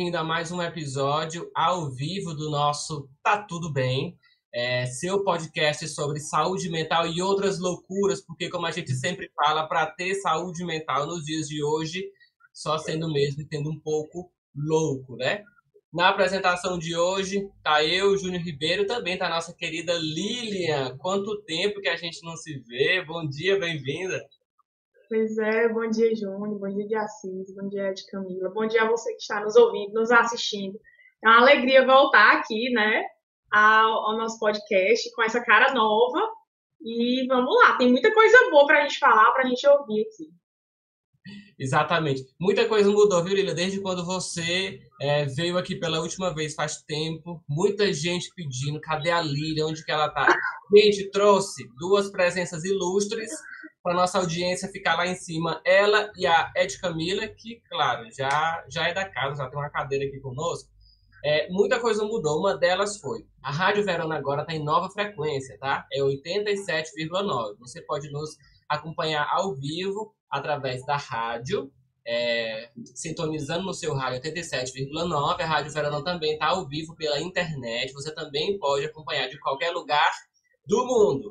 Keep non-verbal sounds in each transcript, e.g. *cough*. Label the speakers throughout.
Speaker 1: bem-vindo a mais um episódio ao vivo do nosso Tá Tudo Bem, é, seu podcast sobre saúde mental e outras loucuras, porque, como a gente sempre fala, para ter saúde mental nos dias de hoje, só sendo mesmo e tendo um pouco louco, né? Na apresentação de hoje, tá eu, Júnior Ribeiro, também tá a nossa querida Lilian. Quanto tempo que a gente não se vê? Bom dia, bem-vinda.
Speaker 2: Pois é, bom dia, Júnior, bom dia de Assis, bom dia de Camila, bom dia a você que está nos ouvindo, nos assistindo. É uma alegria voltar aqui, né, ao, ao nosso podcast com essa cara nova. E vamos lá, tem muita coisa boa para a gente falar, para a gente ouvir aqui.
Speaker 1: Exatamente. Muita coisa mudou, viu, Lila? Desde quando você é, veio aqui pela última vez, faz tempo. Muita gente pedindo, cadê a Lila? Onde que ela tá? Gente, trouxe duas presenças ilustres para nossa audiência ficar lá em cima. Ela e a Ed Camila, que, claro, já, já é da casa, já tem uma cadeira aqui conosco. É, muita coisa mudou. Uma delas foi: a Rádio Verona agora está em nova frequência, tá? É 87,9. Você pode nos acompanhar ao vivo através da rádio, é, sintonizando no seu rádio 87,9. A Rádio Verona também está ao vivo pela internet. Você também pode acompanhar de qualquer lugar do mundo.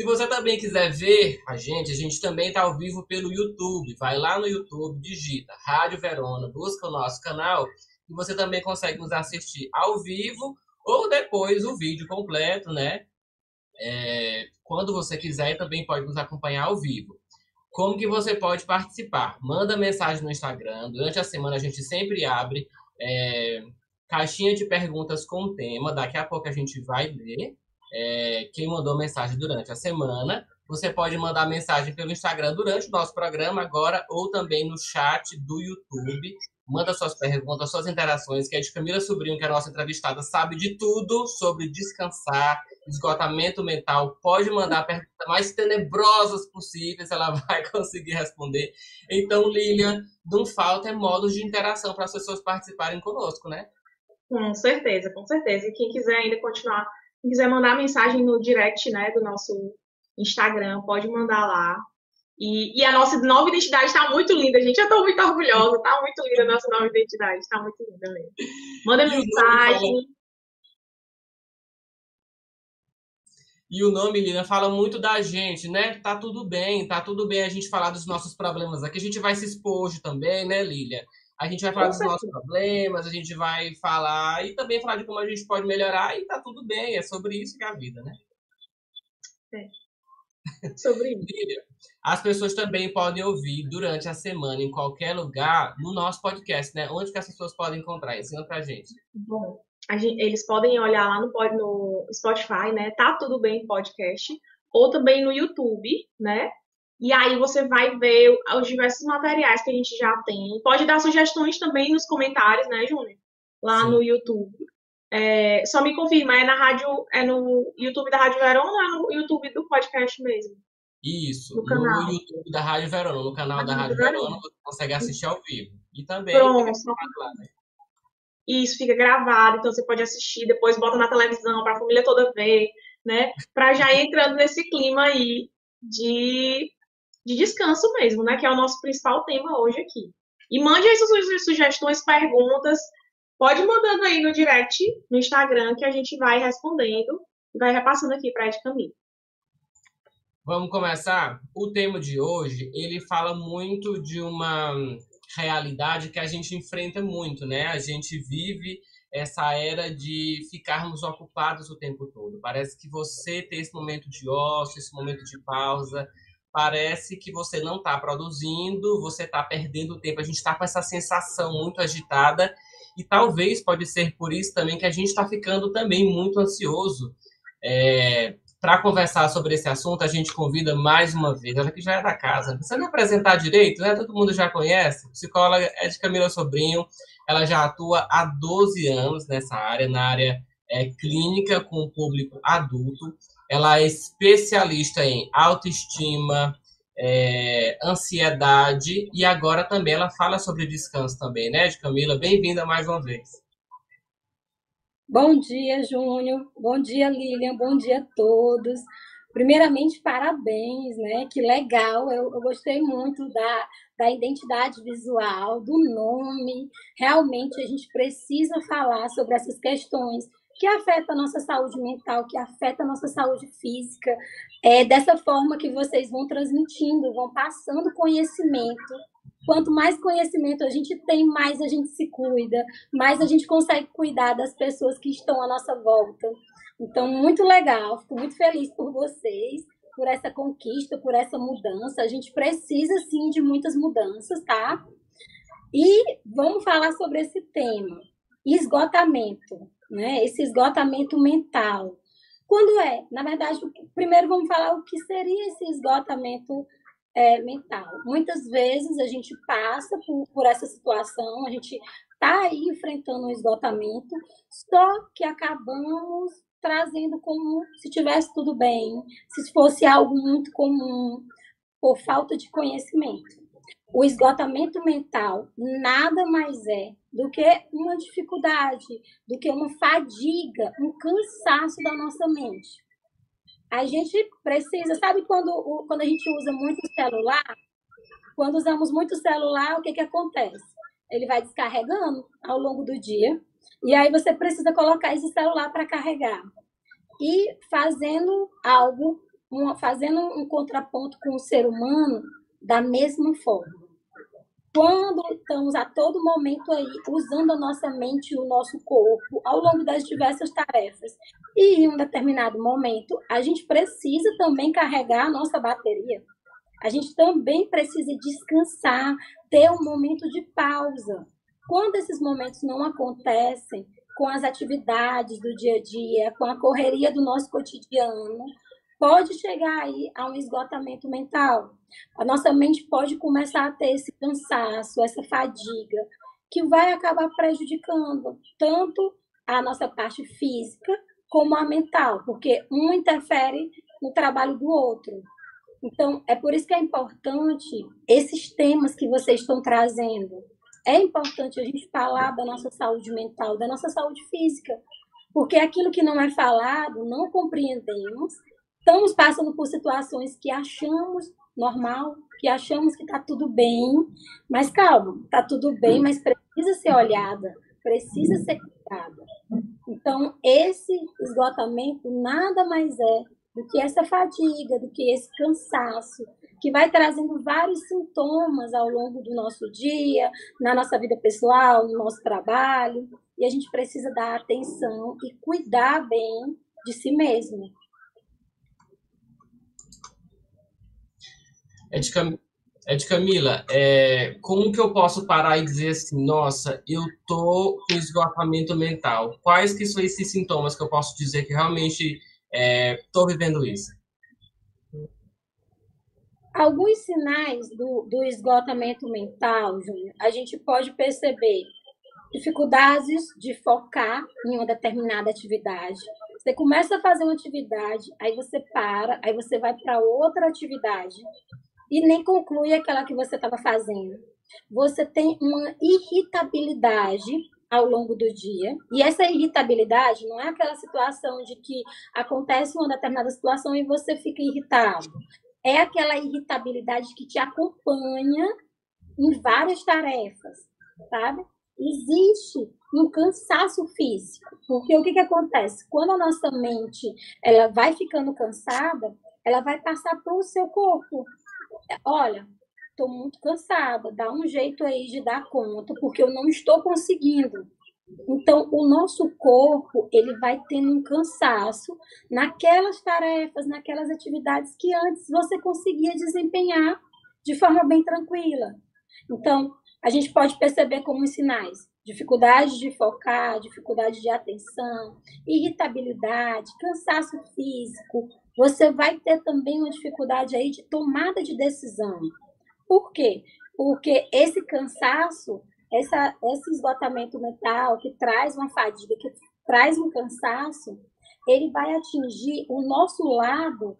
Speaker 1: Se você também quiser ver a gente, a gente também está ao vivo pelo YouTube. Vai lá no YouTube, digita Rádio Verona, busca o nosso canal e você também consegue nos assistir ao vivo ou depois o vídeo completo, né? É, quando você quiser, também pode nos acompanhar ao vivo. Como que você pode participar? Manda mensagem no Instagram. Durante a semana a gente sempre abre é, caixinha de perguntas com tema. Daqui a pouco a gente vai ler é, quem mandou mensagem durante a semana. Você pode mandar mensagem pelo Instagram durante o nosso programa agora ou também no chat do YouTube. Manda suas perguntas, suas interações, que a de Camila Sobrinho, que é a nossa entrevistada, sabe de tudo sobre descansar, esgotamento mental. Pode mandar perguntas mais tenebrosas possíveis, ela *laughs* vai conseguir responder. Então, Lilian, não falta é modos de interação para as pessoas participarem conosco, né?
Speaker 2: Com certeza, com certeza. E quem quiser ainda continuar quem quiser mandar mensagem no direct né, do nosso Instagram, pode mandar lá. E, e a nossa nova identidade está muito linda, gente. Eu estou muito orgulhosa, está muito linda a nossa nova identidade, está muito linda mesmo. Manda mensagem.
Speaker 1: E o nome, Lina, fala muito da gente, né? Tá tudo bem, tá tudo bem a gente falar dos nossos problemas aqui. A gente vai se expor hoje também, né, Lilia? A gente vai falar dos nossos problemas, a gente vai falar e também falar de como a gente pode melhorar e tá tudo bem, é sobre isso que é a vida, né?
Speaker 2: É. Sobre isso. *laughs*
Speaker 1: As pessoas também podem ouvir durante a semana, em qualquer lugar, no nosso podcast, né? Onde que as pessoas podem encontrar? Ensina pra gente.
Speaker 2: Bom, gente, eles podem olhar lá no, no Spotify, né? Tá tudo bem podcast. Ou também no YouTube, né? E aí você vai ver os diversos materiais que a gente já tem. Pode dar sugestões também nos comentários, né, Júnior? Lá Sim. no YouTube. É, só me confirma, é na rádio, é no YouTube da Rádio Verona ou é no YouTube do podcast mesmo?
Speaker 1: Isso, no, canal. no YouTube da Rádio Verona, no canal da Rádio Verona, você consegue assistir ao vivo. E também Pronto. Lá, né?
Speaker 2: Isso fica gravado, então você pode assistir, depois bota na televisão para a família toda ver, né? Para já ir entrando nesse clima aí de de descanso mesmo, né? Que é o nosso principal tema hoje aqui. E mande aí suas sugestões, perguntas. Pode mandando aí no direct, no Instagram, que a gente vai respondendo e vai repassando aqui para a Ed Camille.
Speaker 1: Vamos começar? O tema de hoje, ele fala muito de uma realidade que a gente enfrenta muito, né? A gente vive essa era de ficarmos ocupados o tempo todo. Parece que você ter esse momento de ócio, esse momento de pausa, parece que você não está produzindo, você está perdendo tempo. A gente está com essa sensação muito agitada e talvez pode ser por isso também que a gente está ficando também muito ansioso. É, Para conversar sobre esse assunto, a gente convida mais uma vez, ela que já é da casa, você não apresentar direito, né? Todo mundo já conhece. Psicóloga é de Camila Sobrinho, ela já atua há 12 anos nessa área, na área é, clínica com o público adulto. Ela é especialista em autoestima, é, ansiedade e agora também ela fala sobre descanso também, né, Camila? Bem-vinda mais uma vez.
Speaker 3: Bom dia, Júnior. Bom dia, Lilian. Bom dia a todos. Primeiramente, parabéns, né? Que legal. Eu, eu gostei muito da, da identidade visual, do nome. Realmente a gente precisa falar sobre essas questões que afetam a nossa saúde mental, que afetam a nossa saúde física. É dessa forma que vocês vão transmitindo, vão passando conhecimento. Quanto mais conhecimento a gente tem, mais a gente se cuida, mais a gente consegue cuidar das pessoas que estão à nossa volta. Então, muito legal, fico muito feliz por vocês por essa conquista, por essa mudança. A gente precisa sim de muitas mudanças, tá? E vamos falar sobre esse tema, esgotamento, né? Esse esgotamento mental. Quando é? Na verdade, primeiro vamos falar o que seria esse esgotamento é, mental. Muitas vezes a gente passa por, por essa situação, a gente está aí enfrentando um esgotamento, só que acabamos trazendo como se tivesse tudo bem, se fosse algo muito comum, por falta de conhecimento. O esgotamento mental nada mais é do que uma dificuldade, do que uma fadiga, um cansaço da nossa mente. A gente precisa, sabe quando, quando a gente usa muito celular? Quando usamos muito celular, o que, que acontece? Ele vai descarregando ao longo do dia e aí você precisa colocar esse celular para carregar. E fazendo algo, uma, fazendo um contraponto com o ser humano da mesma forma. Quando estamos a todo momento aí usando a nossa mente e o nosso corpo ao longo das diversas tarefas, e em um determinado momento a gente precisa também carregar a nossa bateria. A gente também precisa descansar, ter um momento de pausa. Quando esses momentos não acontecem, com as atividades do dia a dia, com a correria do nosso cotidiano, pode chegar aí a um esgotamento mental. A nossa mente pode começar a ter esse cansaço, essa fadiga, que vai acabar prejudicando tanto a nossa parte física como a mental, porque um interfere no trabalho do outro. Então, é por isso que é importante esses temas que vocês estão trazendo, é importante a gente falar da nossa saúde mental, da nossa saúde física, porque aquilo que não é falado, não compreendemos, estamos passando por situações que achamos normal, que achamos que está tudo bem, mas calma, está tudo bem, mas precisa ser olhada, precisa ser cuidada. Então, esse esgotamento nada mais é do que essa fadiga, do que esse cansaço, que vai trazendo vários sintomas ao longo do nosso dia, na nossa vida pessoal, no nosso trabalho, e a gente precisa dar atenção e cuidar bem de si mesmo.
Speaker 1: É de, Cam... é de Camila, é... como que eu posso parar e dizer assim, nossa, eu tô com esgotamento mental? Quais que são esses sintomas que eu posso dizer que realmente estou é, vivendo isso?
Speaker 3: Alguns sinais do, do esgotamento mental, Júnior, a gente pode perceber dificuldades de focar em uma determinada atividade. Você começa a fazer uma atividade, aí você para, aí você vai para outra atividade e nem conclui aquela que você estava fazendo. Você tem uma irritabilidade ao longo do dia. E essa irritabilidade não é aquela situação de que acontece uma determinada situação e você fica irritado. É aquela irritabilidade que te acompanha em várias tarefas, sabe? Existe um cansaço físico, porque o que, que acontece? Quando a nossa mente ela vai ficando cansada, ela vai passar para o seu corpo. Olha, estou muito cansada, dá um jeito aí de dar conta, porque eu não estou conseguindo. Então, o nosso corpo, ele vai tendo um cansaço naquelas tarefas, naquelas atividades que antes você conseguia desempenhar de forma bem tranquila. Então, a gente pode perceber como os sinais: dificuldade de focar, dificuldade de atenção, irritabilidade, cansaço físico. Você vai ter também uma dificuldade aí de tomada de decisão. Por quê? Porque esse cansaço, essa, esse esgotamento mental que traz uma fadiga, que traz um cansaço, ele vai atingir o nosso lado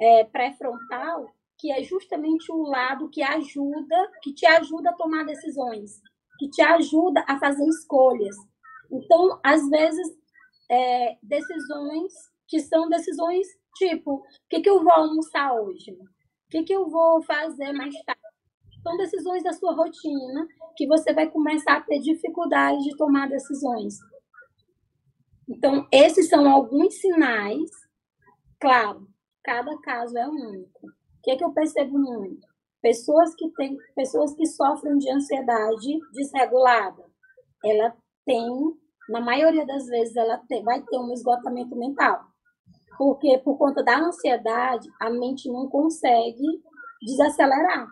Speaker 3: é, pré-frontal, que é justamente o lado que ajuda, que te ajuda a tomar decisões, que te ajuda a fazer escolhas. Então, às vezes, é, decisões que são decisões tipo, o que, que eu vou almoçar hoje? O que, que eu vou fazer mais tarde? São decisões da sua rotina que você vai começar a ter dificuldade de tomar decisões. Então, esses são alguns sinais. Claro, cada caso é único. O que, é que eu percebo muito? Pessoas que têm, pessoas que sofrem de ansiedade desregulada, ela tem, na maioria das vezes, ela tem, vai ter um esgotamento mental. Porque por conta da ansiedade, a mente não consegue desacelerar.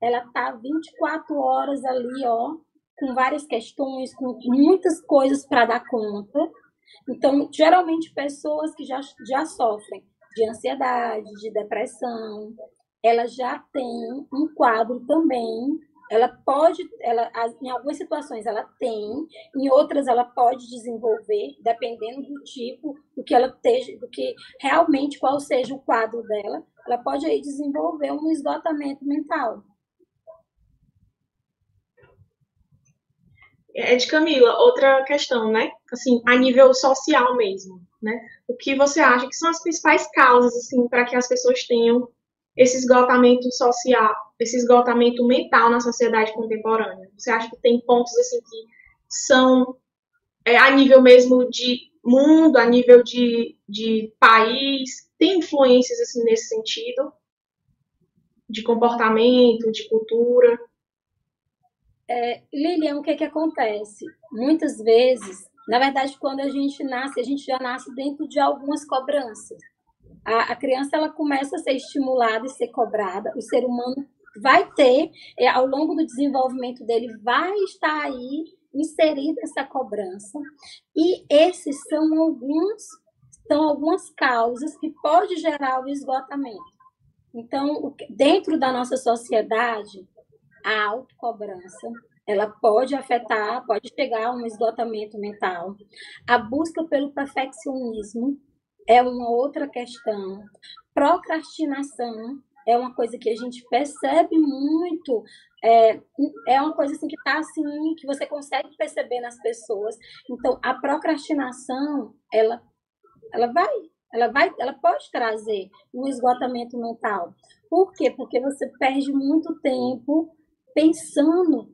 Speaker 3: Ela tá 24 horas ali, ó, com várias questões, com muitas coisas para dar conta. Então, geralmente, pessoas que já, já sofrem de ansiedade, de depressão, ela já tem um quadro também. Ela pode, ela, em algumas situações ela tem, em outras ela pode desenvolver, dependendo do tipo, do que ela esteja, do que realmente qual seja o quadro dela, ela pode aí desenvolver um esgotamento mental.
Speaker 2: É de Camila, outra questão, né? Assim, a nível social mesmo, né? O que você acha que são as principais causas, assim, para que as pessoas tenham esse esgotamento social, esse esgotamento mental na sociedade contemporânea? Você acha que tem pontos, assim, que são é, a nível mesmo de mundo, a nível de, de país, tem influências, assim, nesse sentido? De comportamento, de cultura?
Speaker 3: É, Lilian, o que, que acontece? Muitas vezes, na verdade, quando a gente nasce, a gente já nasce dentro de algumas cobranças. A, a criança ela começa a ser estimulada e ser cobrada. O ser humano vai ter, é, ao longo do desenvolvimento dele, vai estar aí inserida essa cobrança. E esses são alguns são algumas causas que pode gerar o esgotamento. Então, dentro da nossa sociedade, a autocobrança, ela pode afetar, pode chegar a um esgotamento mental. A busca pelo perfeccionismo é uma outra questão. Procrastinação é uma coisa que a gente percebe muito, é, é uma coisa assim que está assim, que você consegue perceber nas pessoas. Então, a procrastinação, ela, ela vai, ela vai, ela pode trazer um esgotamento mental. Por quê? Porque você perde muito tempo pensando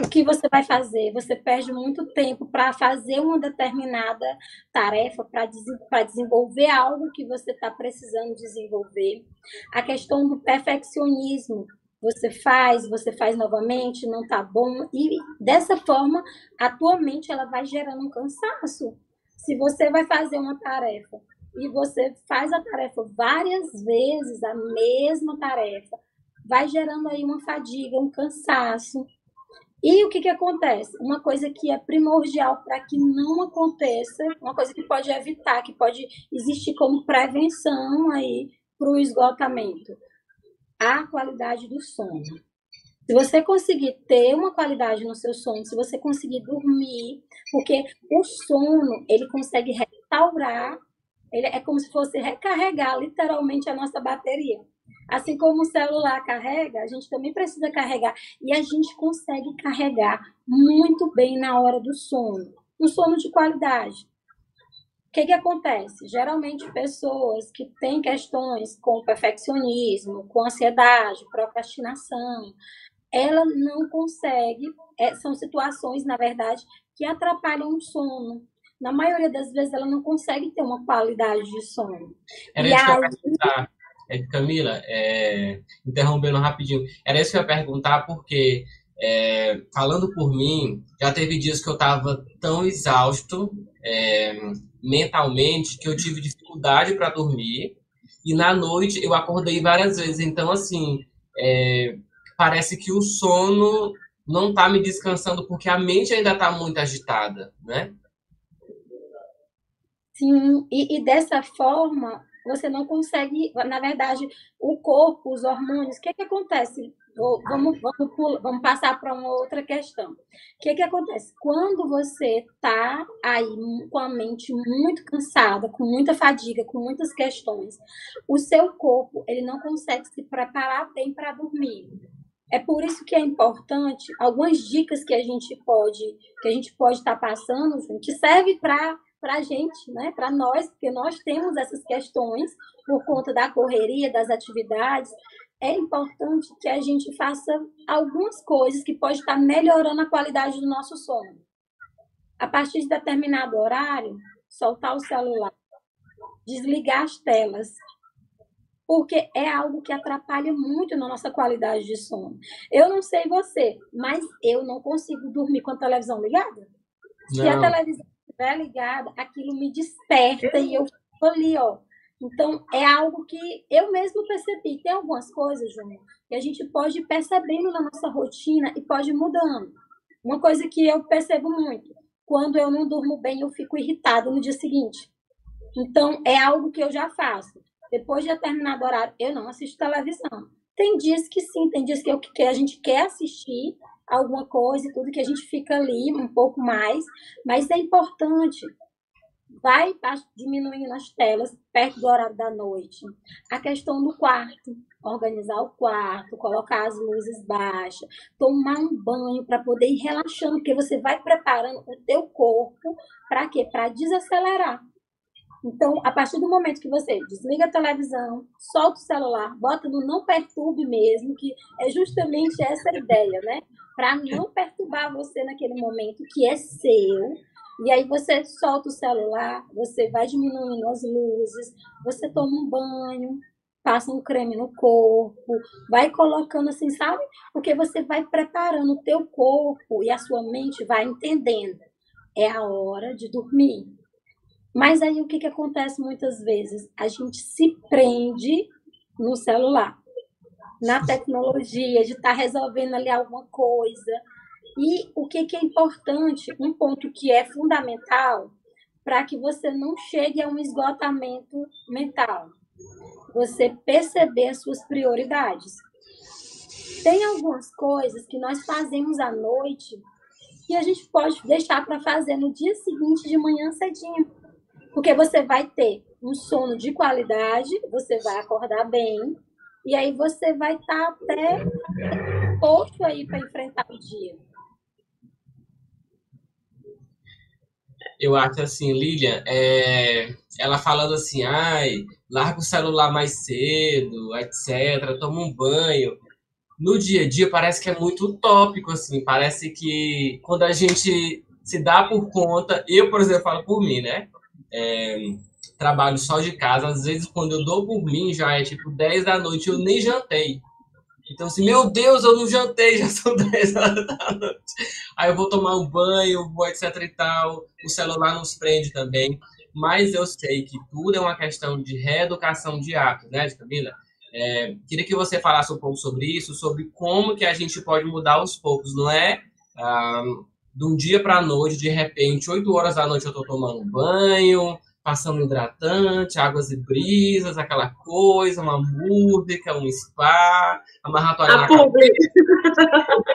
Speaker 3: o que você vai fazer. Você perde muito tempo para fazer uma determinada tarefa, para desenvolver algo que você está precisando desenvolver. A questão do perfeccionismo. Você faz, você faz novamente, não está bom. E dessa forma, atualmente, ela vai gerando um cansaço. Se você vai fazer uma tarefa e você faz a tarefa várias vezes, a mesma tarefa, vai gerando aí uma fadiga, um cansaço. E o que, que acontece? Uma coisa que é primordial para que não aconteça, uma coisa que pode evitar, que pode existir como prevenção aí para o esgotamento, a qualidade do sono. Se você conseguir ter uma qualidade no seu sono, se você conseguir dormir, porque o sono ele consegue restaurar, ele é como se fosse recarregar literalmente a nossa bateria. Assim como o celular carrega, a gente também precisa carregar. E a gente consegue carregar muito bem na hora do sono. Um sono de qualidade. O que, que acontece? Geralmente, pessoas que têm questões com perfeccionismo, com ansiedade, procrastinação, ela não consegue. É, são situações, na verdade, que atrapalham o sono. Na maioria das vezes, ela não consegue ter uma qualidade de sono.
Speaker 1: Era e isso aí, é, Camila, é, interrompendo rapidinho, era isso que eu ia perguntar, porque, é, falando por mim, já teve dias que eu estava tão exausto é, mentalmente que eu tive dificuldade para dormir, e na noite eu acordei várias vezes. Então, assim, é, parece que o sono não está me descansando, porque a mente ainda está muito agitada, né?
Speaker 3: Sim, e, e dessa forma, você não consegue, na verdade, o corpo, os hormônios, o que, que acontece? Vamos, vamos, vamos passar para uma outra questão. O que, que acontece? Quando você está aí com a mente muito cansada, com muita fadiga, com muitas questões, o seu corpo ele não consegue se preparar bem para dormir. É por isso que é importante algumas dicas que a gente pode que a gente pode estar tá passando, que serve para para a gente, né? para nós, porque nós temos essas questões por conta da correria, das atividades. é importante que a gente faça algumas coisas que pode estar melhorando a qualidade do nosso sono. A partir de determinado horário, soltar o celular, desligar as telas, porque é algo que atrapalha muito na nossa qualidade de sono. Eu não sei você, mas eu não consigo dormir com a televisão ligada. Não. Se a televisão estiver ligada, aquilo me desperta e eu fico ali, ó. Então, é algo que eu mesmo percebi. Tem algumas coisas, Júnior, que a gente pode ir percebendo na nossa rotina e pode ir mudando. Uma coisa que eu percebo muito, quando eu não durmo bem, eu fico irritada no dia seguinte. Então, é algo que eu já faço. Depois de determinado horário, eu não assisto televisão. Tem dias que sim, tem dias que, eu, que a gente quer assistir alguma coisa e tudo, que a gente fica ali um pouco mais, mas é importante. Vai diminuindo as telas perto do horário da noite. A questão do quarto, organizar o quarto, colocar as luzes baixas, tomar um banho para poder ir relaxando, porque você vai preparando o teu corpo para quê? Para desacelerar. Então, a partir do momento que você desliga a televisão, solta o celular, bota no não perturbe mesmo, que é justamente essa ideia, né? Para não perturbar você naquele momento que é seu. E aí você solta o celular, você vai diminuindo as luzes, você toma um banho, passa um creme no corpo, vai colocando assim, sabe? Porque você vai preparando o teu corpo e a sua mente vai entendendo. É a hora de dormir mas aí o que, que acontece muitas vezes? A gente se prende no celular, na tecnologia, de estar tá resolvendo ali alguma coisa. E o que, que é importante, um ponto que é fundamental para que você não chegue a um esgotamento mental. Você perceber as suas prioridades. Tem algumas coisas que nós fazemos à noite que a gente pode deixar para fazer no dia seguinte de manhã cedinho. Porque você vai ter um sono de qualidade, você vai acordar bem, e aí você vai estar tá até posto aí para enfrentar o dia.
Speaker 1: Eu acho assim, Lilian, é... ela falando assim, ai, larga o celular mais cedo, etc., toma um banho. No dia a dia parece que é muito utópico, assim, parece que quando a gente se dá por conta, eu, por exemplo, falo por mim, né? é, trabalho só de casa, às vezes quando eu dou por mim já é tipo 10 da noite, eu nem jantei. Então, assim, meu Deus, eu não jantei, *laughs* já são 10 horas da noite. Aí eu vou tomar um banho, vou etc e tal. O celular nos prende também. Mas eu sei que tudo é uma questão de reeducação de hábitos, né, Camila? É, queria que você falasse um pouco sobre isso, sobre como que a gente pode mudar aos poucos, não é? Ah, de um dia para a noite, de repente, 8 horas da noite eu estou tomando banho, passando hidratante, águas e brisas, aquela coisa, uma música, um spa, amarrar a toalha na cabeça.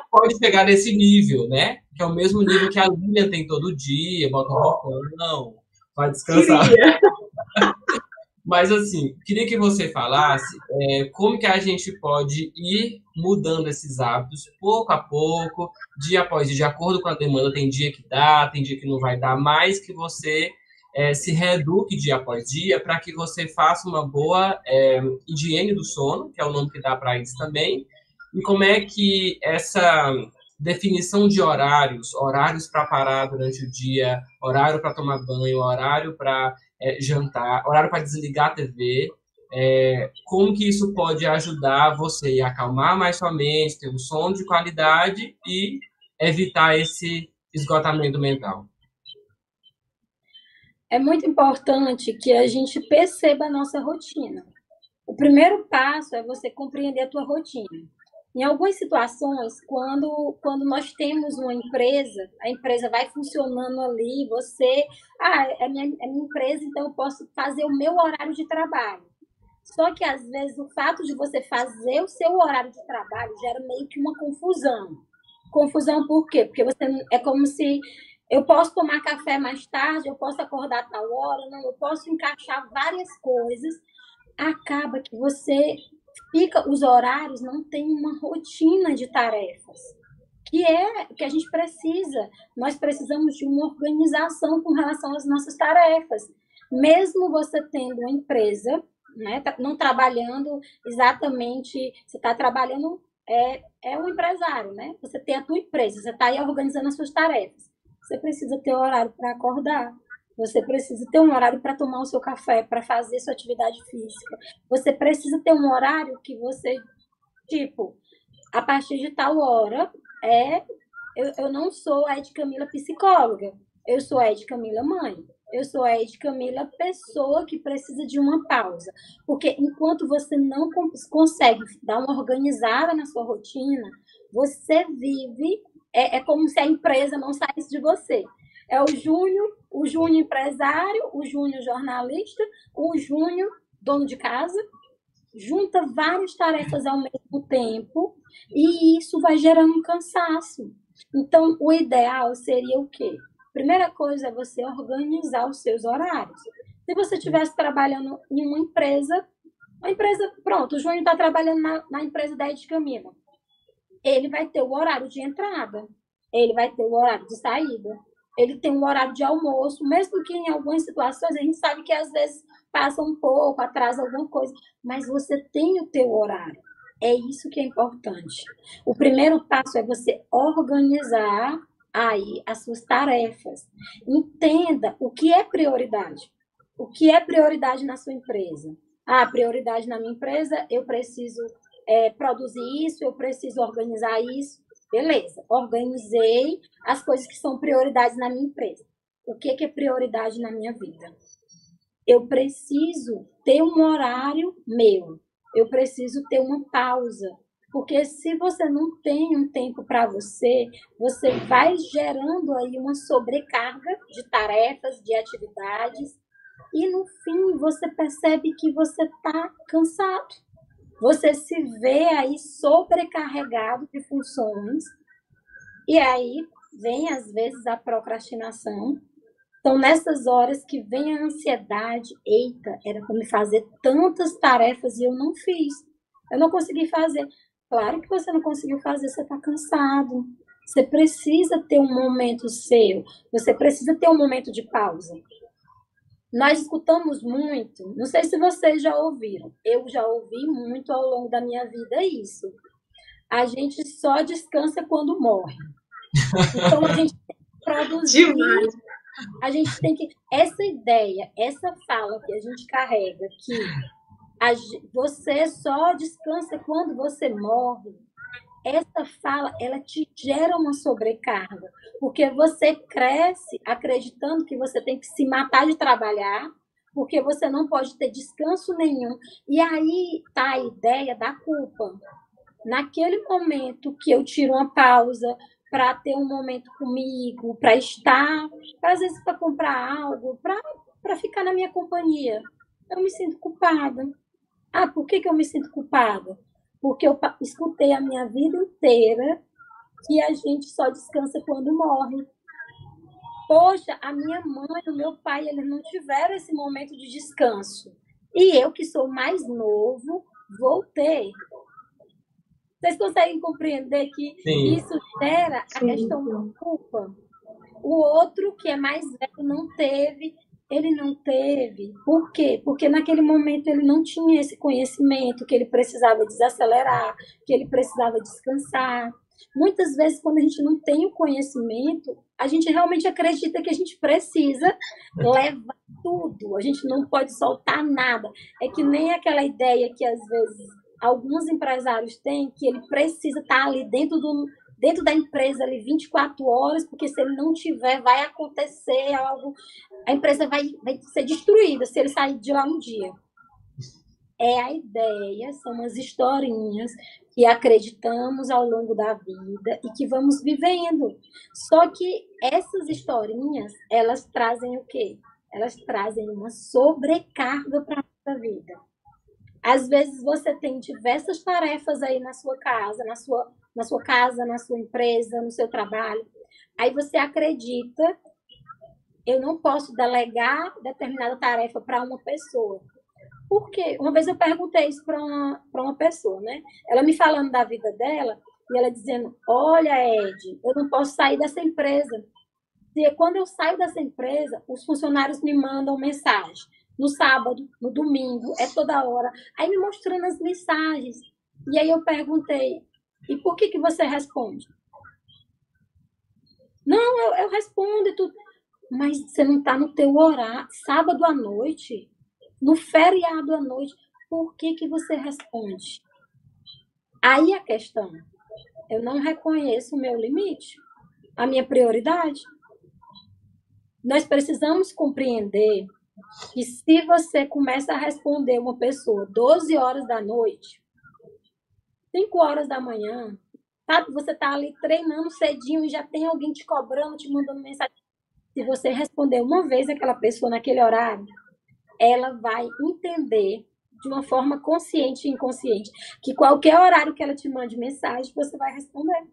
Speaker 1: Pode chegar nesse nível, né? Que é o mesmo nível que a Lilian tem todo dia, bota um roupão, vai descansar. *laughs* Mas assim, queria que você falasse é, como que a gente pode ir mudando esses hábitos pouco a pouco, dia após dia, de acordo com a demanda. Tem dia que dá, tem dia que não vai dar, mais que você é, se reeduque dia após dia para que você faça uma boa é, higiene do sono, que é o nome que dá para isso também. E como é que essa definição de horários, horários para parar durante o dia, horário para tomar banho, horário para é, jantar, horário para desligar a TV, é, como que isso pode ajudar você a acalmar mais sua mente, ter um sono de qualidade e evitar esse esgotamento mental?
Speaker 3: É muito importante que a gente perceba a nossa rotina. O primeiro passo é você compreender a tua rotina. Em algumas situações, quando, quando nós temos uma empresa, a empresa vai funcionando ali, você, ah, é minha, é minha empresa, então eu posso fazer o meu horário de trabalho. Só que às vezes o fato de você fazer o seu horário de trabalho gera meio que uma confusão. Confusão por quê? Porque você é como se eu posso tomar café mais tarde, eu posso acordar tal hora, não, eu posso encaixar várias coisas. Acaba que você fica, os horários não tem uma rotina de tarefas, que é que a gente precisa. Nós precisamos de uma organização com relação às nossas tarefas. Mesmo você tendo uma empresa, né? Não trabalhando exatamente, você está trabalhando, é, é um empresário, né? Você tem a tua empresa, você está aí organizando as suas tarefas. Você precisa ter horário para acordar, você precisa ter um horário para tomar o seu café, para fazer sua atividade física. Você precisa ter um horário que você, tipo, a partir de tal hora, é. Eu, eu não sou a Ed Camila psicóloga, eu sou a Ed Camila mãe. Eu sou a Ed Camila, pessoa que precisa de uma pausa. Porque enquanto você não consegue dar uma organizada na sua rotina, você vive. É, é como se a empresa não saísse de você. É o Júnior, o Júnior empresário, o Júnior jornalista, o Júnior dono de casa, junta várias tarefas ao mesmo tempo e isso vai gerando um cansaço. Então, o ideal seria o quê? Primeira coisa é você organizar os seus horários. Se você estivesse trabalhando em uma empresa, uma empresa, pronto, o Júnior está trabalhando na, na empresa da Ed Camila. Ele vai ter o horário de entrada, ele vai ter o horário de saída, ele tem um horário de almoço, mesmo que em algumas situações a gente sabe que às vezes passa um pouco, atrasa alguma coisa, mas você tem o teu horário. É isso que é importante. O primeiro passo é você organizar aí as suas tarefas. Entenda o que é prioridade. O que é prioridade na sua empresa? Ah, prioridade na minha empresa, eu preciso é, produzir isso, eu preciso organizar isso. Beleza, organizei as coisas que são prioridades na minha empresa. O que, que é prioridade na minha vida? Eu preciso ter um horário meu. Eu preciso ter uma pausa. Porque se você não tem um tempo para você, você vai gerando aí uma sobrecarga de tarefas, de atividades, e no fim você percebe que você está cansado você se vê aí sobrecarregado de funções, e aí vem às vezes a procrastinação. Então, nessas horas que vem a ansiedade, eita, era para me fazer tantas tarefas e eu não fiz. Eu não consegui fazer. Claro que você não conseguiu fazer, você está cansado. Você precisa ter um momento seu, você precisa ter um momento de pausa. Nós escutamos muito, não sei se vocês já ouviram, eu já ouvi muito ao longo da minha vida isso. A gente só descansa quando morre. Então a gente tem que produzir. A gente tem que. Essa ideia, essa fala que a gente carrega, que a, você só descansa quando você morre, essa fala ela te gera uma sobrecarga, porque você cresce acreditando que você tem que se matar de trabalhar, porque você não pode ter descanso nenhum. E aí tá a ideia da culpa. Naquele momento que eu tiro uma pausa para ter um momento comigo, para estar, às vezes para comprar algo, para ficar na minha companhia, eu me sinto culpada. Ah, por que, que eu me sinto culpada? Porque eu escutei a minha vida inteira que a gente só descansa quando morre. Poxa, a minha mãe, o meu pai, eles não tiveram esse momento de descanso. E eu, que sou mais novo, vou ter. Vocês conseguem compreender que Sim. isso gera a Sim. questão da culpa? O outro, que é mais velho, não teve ele não teve. Por quê? Porque naquele momento ele não tinha esse conhecimento que ele precisava desacelerar, que ele precisava descansar. Muitas vezes, quando a gente não tem o conhecimento, a gente realmente acredita que a gente precisa levar tudo, a gente não pode soltar nada. É que nem aquela ideia que às vezes alguns empresários têm que ele precisa estar ali dentro do, dentro da empresa ali 24 horas, porque se ele não tiver, vai acontecer algo, a empresa vai, vai ser destruída se ele sair de lá um dia. É a ideia, são as historinhas que acreditamos ao longo da vida e que vamos vivendo. Só que essas historinhas, elas trazem o quê? Elas trazem uma sobrecarga para a vida. Às vezes você tem diversas tarefas aí na sua casa, na sua na sua casa, na sua empresa, no seu trabalho. Aí você acredita, eu não posso delegar determinada tarefa para uma pessoa. Por quê? Uma vez eu perguntei isso para uma, uma pessoa, né? Ela me falando da vida dela, e ela dizendo: Olha, Ed, eu não posso sair dessa empresa. E quando eu saio dessa empresa, os funcionários me mandam mensagem: no sábado, no domingo, é toda hora. Aí me mostrando as mensagens. E aí eu perguntei, e por que, que você responde? Não, eu, eu respondo e tudo. Mas você não está no teu horário, sábado à noite, no feriado à noite, por que, que você responde? Aí a questão, eu não reconheço o meu limite, a minha prioridade. Nós precisamos compreender que se você começa a responder uma pessoa 12 horas da noite, 5 horas da manhã, sabe? Você está ali treinando cedinho e já tem alguém te cobrando, te mandando mensagem. Se você responder uma vez aquela pessoa naquele horário, ela vai entender de uma forma consciente e inconsciente que qualquer horário que ela te mande mensagem, você vai responder.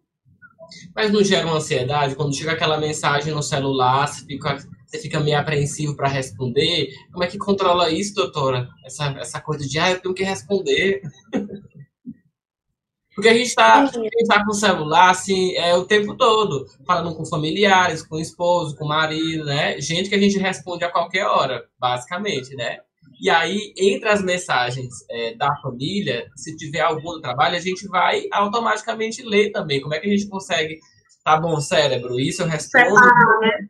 Speaker 1: Mas não gera uma ansiedade quando chega aquela mensagem no celular, você fica, você fica meio apreensivo para responder? Como é que controla isso, doutora? Essa, essa coisa de, ah, eu tenho que responder. *laughs* Porque a gente está tá com o celular assim, é, o tempo todo, falando com familiares, com esposo, com o marido, né? Gente que a gente responde a qualquer hora, basicamente, né? E aí, entre as mensagens é, da família, se tiver algum no trabalho, a gente vai automaticamente ler também. Como é que a gente consegue. Tá bom, cérebro, isso eu respondo. Separa,
Speaker 3: né?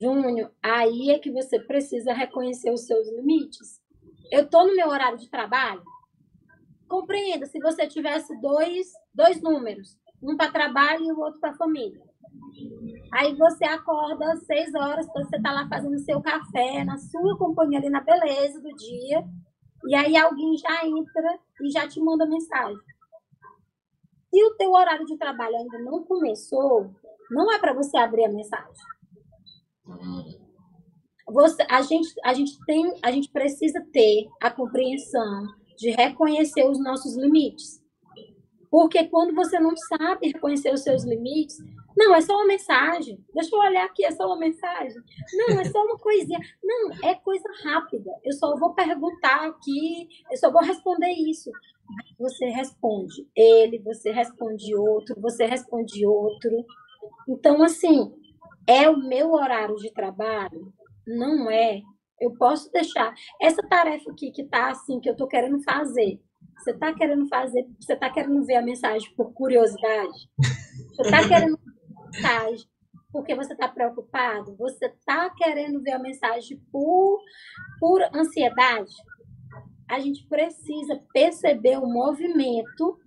Speaker 3: Júnior, aí é que você precisa reconhecer os seus limites. Eu tô no meu horário de trabalho, compreenda, se você tivesse dois, dois números, um para trabalho e o outro para família. Aí você acorda às seis horas, você está lá fazendo seu café, na sua companhia ali, na beleza do dia, e aí alguém já entra e já te manda mensagem. Se o teu horário de trabalho ainda não começou, não é para você abrir a mensagem. Você, a, gente, a, gente tem, a gente precisa ter a compreensão de reconhecer os nossos limites. Porque quando você não sabe reconhecer os seus limites, não, é só uma mensagem. Deixa eu olhar aqui, é só uma mensagem. Não, é só uma coisinha. Não, é coisa rápida. Eu só vou perguntar aqui, eu só vou responder isso. Você responde ele, você responde outro, você responde outro. Então, assim, é o meu horário de trabalho? Não é eu posso deixar essa tarefa aqui que tá assim, que eu tô querendo fazer. Você tá querendo fazer, você tá querendo ver a mensagem por curiosidade? Você tá querendo mensagem porque você tá preocupado? Você tá querendo ver a mensagem por, por ansiedade? A gente precisa perceber o movimento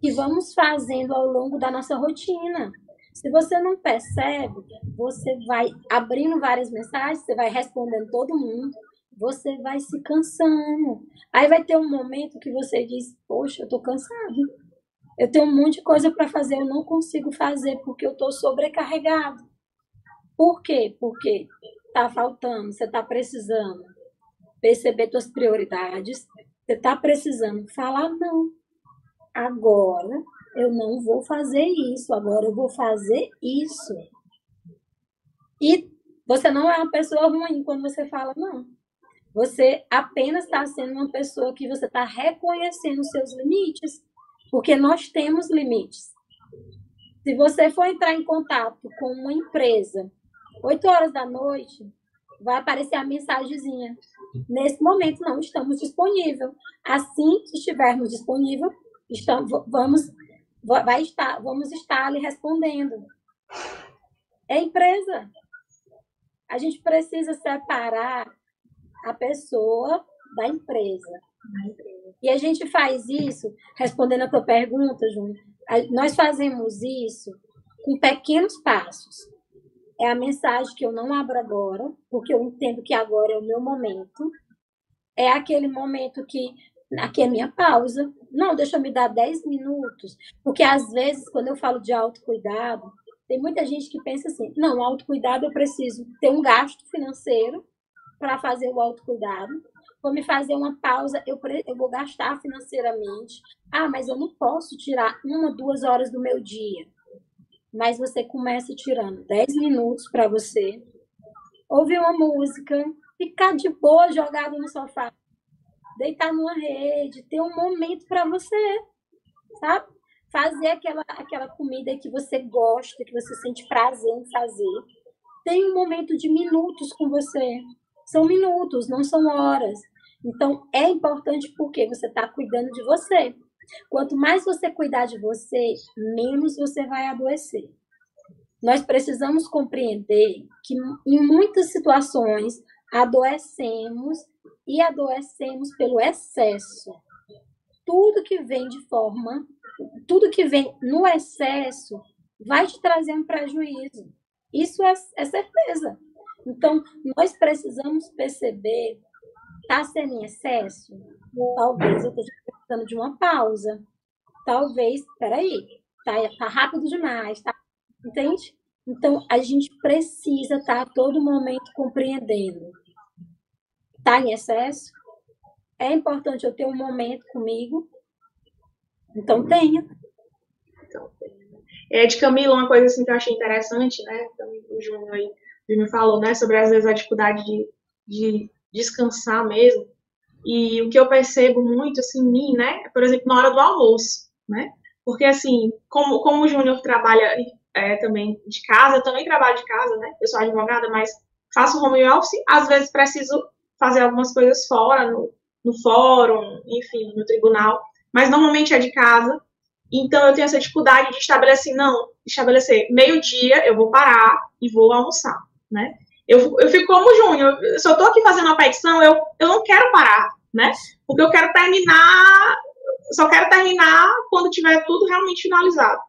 Speaker 3: que vamos fazendo ao longo da nossa rotina. Se você não percebe, você vai abrindo várias mensagens, você vai respondendo todo mundo, você vai se cansando. Aí vai ter um momento que você diz: Poxa, eu tô cansado. Eu tenho um monte de coisa para fazer, eu não consigo fazer porque eu tô sobrecarregado. Por quê? Porque tá faltando, você tá precisando perceber suas prioridades, você tá precisando falar não. Agora eu não vou fazer isso, agora eu vou fazer isso. E você não é uma pessoa ruim quando você fala não. Você apenas está sendo uma pessoa que você está reconhecendo seus limites, porque nós temos limites. Se você for entrar em contato com uma empresa 8 horas da noite, vai aparecer a mensagenzinha. Nesse momento não estamos disponíveis. Assim que estivermos disponíveis, estamos, vamos vai estar, vamos estar ali respondendo. É empresa. A gente precisa separar a pessoa da empresa. E a gente faz isso, respondendo a tua pergunta, Júnior, nós fazemos isso com pequenos passos. É a mensagem que eu não abro agora, porque eu entendo que agora é o meu momento. É aquele momento que aqui é minha pausa. Não, deixa eu me dar 10 minutos. Porque às vezes, quando eu falo de autocuidado, tem muita gente que pensa assim: não, autocuidado eu preciso ter um gasto financeiro para fazer o autocuidado. Vou me fazer uma pausa, eu, eu vou gastar financeiramente. Ah, mas eu não posso tirar uma, duas horas do meu dia. Mas você começa tirando 10 minutos para você, ouvir uma música, ficar de boa jogado no sofá, deitar numa rede, ter um momento para você, sabe? Fazer aquela, aquela comida que você gosta, que você sente prazer em fazer. Tem um momento de minutos com você. São minutos, não são horas. Então, é importante porque você está cuidando de você. Quanto mais você cuidar de você, menos você vai adoecer. Nós precisamos compreender que em muitas situações adoecemos e adoecemos pelo excesso. Tudo que vem de forma, tudo que vem no excesso vai te trazer um prejuízo. Isso é, é certeza. Então, nós precisamos perceber, está sendo em excesso? Talvez eu esteja precisando de uma pausa. Talvez, peraí, tá, tá rápido demais, tá? Entende? Então, a gente precisa estar tá a todo momento compreendendo. Está em excesso? É importante eu ter um momento comigo? Então, tenha.
Speaker 2: Então, é, de Camila, uma coisa assim que eu achei interessante, né? Também o Júnior aí me falou, né? Sobre às vezes a dificuldade de, de descansar mesmo. E o que eu percebo muito, assim, em mim, né? Por exemplo, na hora do almoço, né? Porque, assim, como, como o Júnior trabalha é, também de casa, eu também trabalho de casa, né? Eu sou advogada, mas faço home office, às vezes preciso fazer algumas coisas fora, no, no fórum, enfim, no tribunal, mas normalmente é de casa. Então eu tenho essa dificuldade de estabelecer, não, estabelecer meio-dia, eu vou parar e vou almoçar, né? Eu, eu fico como Júnior, se eu tô aqui fazendo uma petição, eu, eu não quero parar, né? Porque eu quero terminar, só quero terminar quando tiver tudo realmente finalizado.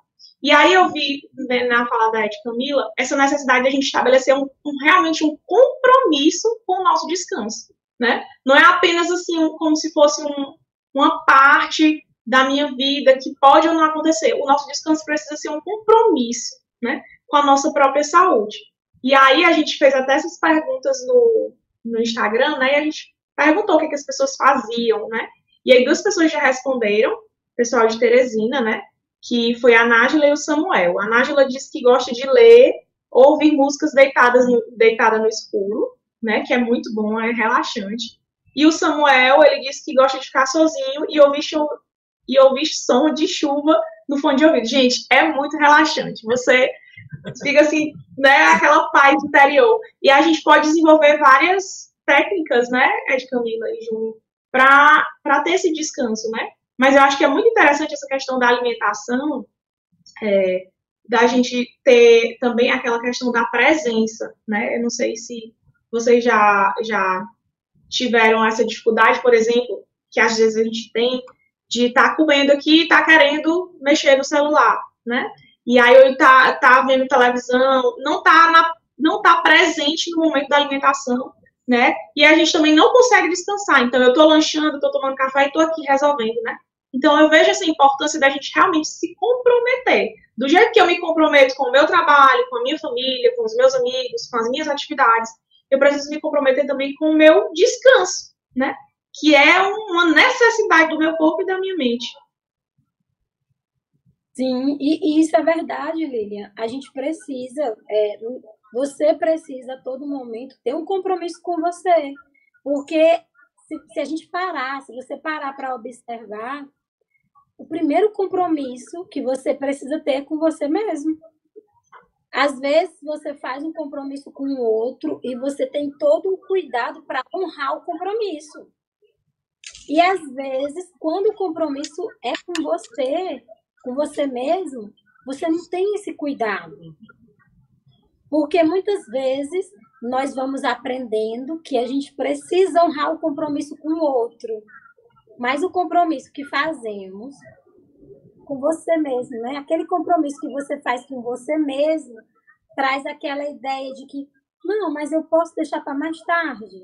Speaker 2: E aí eu vi né, na fala da Ed Camila essa necessidade de a gente estabelecer um, um, realmente um compromisso com o nosso descanso, né? Não é apenas assim como se fosse um, uma parte da minha vida que pode ou não acontecer. O nosso descanso precisa ser um compromisso, né, com a nossa própria saúde. E aí a gente fez até essas perguntas no, no Instagram, né, e a gente perguntou o que, que as pessoas faziam, né, e aí duas pessoas já responderam, pessoal de Teresina, né, que foi a Nájila e o Samuel. A Nájila disse que gosta de ler ou ouvir músicas deitadas deitada no escuro, né, que é muito bom, é relaxante. E o Samuel, ele disse que gosta de ficar sozinho e ouvir, e ouvir som de chuva no fone de ouvido. Gente, é muito relaxante. Você fica assim, né, aquela paz interior. E a gente pode desenvolver várias técnicas, né, Ed Camila e Júnior, para ter esse descanso, né? Mas eu acho que é muito interessante essa questão da alimentação, é, da gente ter também aquela questão da presença, né? Eu não sei se vocês já, já tiveram essa dificuldade, por exemplo, que às vezes a gente tem de estar tá comendo aqui e estar tá querendo mexer no celular, né? E aí eu tá, tá vendo televisão, não tá, na, não tá presente no momento da alimentação, né? E a gente também não consegue descansar. Então eu tô lanchando, tô tomando café e tô aqui resolvendo, né? Então eu vejo essa importância da gente realmente se comprometer. Do jeito que eu me comprometo com o meu trabalho, com a minha família, com os meus amigos, com as minhas atividades, eu preciso me comprometer também com o meu descanso, né? que é uma necessidade do meu corpo e da minha mente.
Speaker 3: Sim, e, e isso é verdade, Lilian. A gente precisa, é, você precisa a todo momento ter um compromisso com você. Porque se, se a gente parar, se você parar para observar, o primeiro compromisso que você precisa ter é com você mesmo. Às vezes você faz um compromisso com o outro e você tem todo um cuidado para honrar o compromisso. E às vezes, quando o compromisso é com você, com você mesmo, você não tem esse cuidado. Porque muitas vezes nós vamos aprendendo que a gente precisa honrar o compromisso com o outro. Mas o compromisso que fazemos com você mesmo, né? Aquele compromisso que você faz com você mesmo traz aquela ideia de que não, mas eu posso deixar para mais tarde.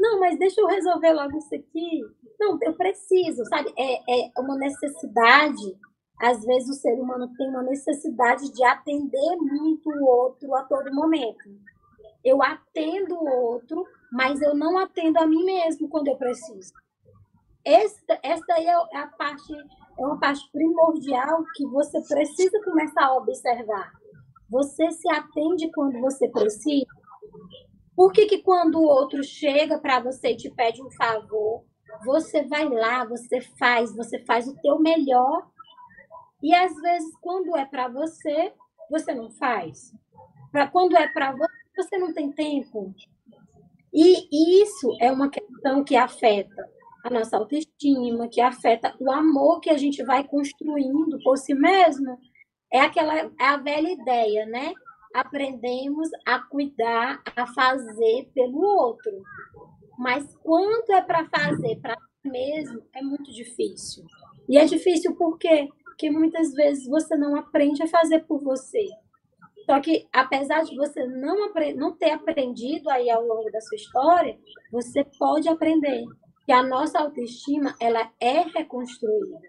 Speaker 3: Não, mas deixa eu resolver logo isso aqui. Não, eu preciso, sabe? É, é uma necessidade. Às vezes o ser humano tem uma necessidade de atender muito o outro a todo momento. Eu atendo o outro, mas eu não atendo a mim mesmo quando eu preciso. Esta, esta aí é a parte, é uma parte primordial que você precisa começar a observar. Você se atende quando você precisa? Por que, que quando o outro chega para você e te pede um favor, você vai lá, você faz, você faz o teu melhor. E às vezes, quando é para você, você não faz. Pra, quando é para você, você não tem tempo. E isso é uma questão que afeta a nossa autoestima, que afeta o amor que a gente vai construindo por si mesmo. É aquela é a velha ideia, né? Aprendemos a cuidar, a fazer pelo outro. Mas quanto é para fazer para si mesmo é muito difícil. E é difícil por quê? Porque muitas vezes você não aprende a fazer por você. Só que, apesar de você não, não ter aprendido aí ao longo da sua história, você pode aprender que a nossa autoestima ela é reconstruída.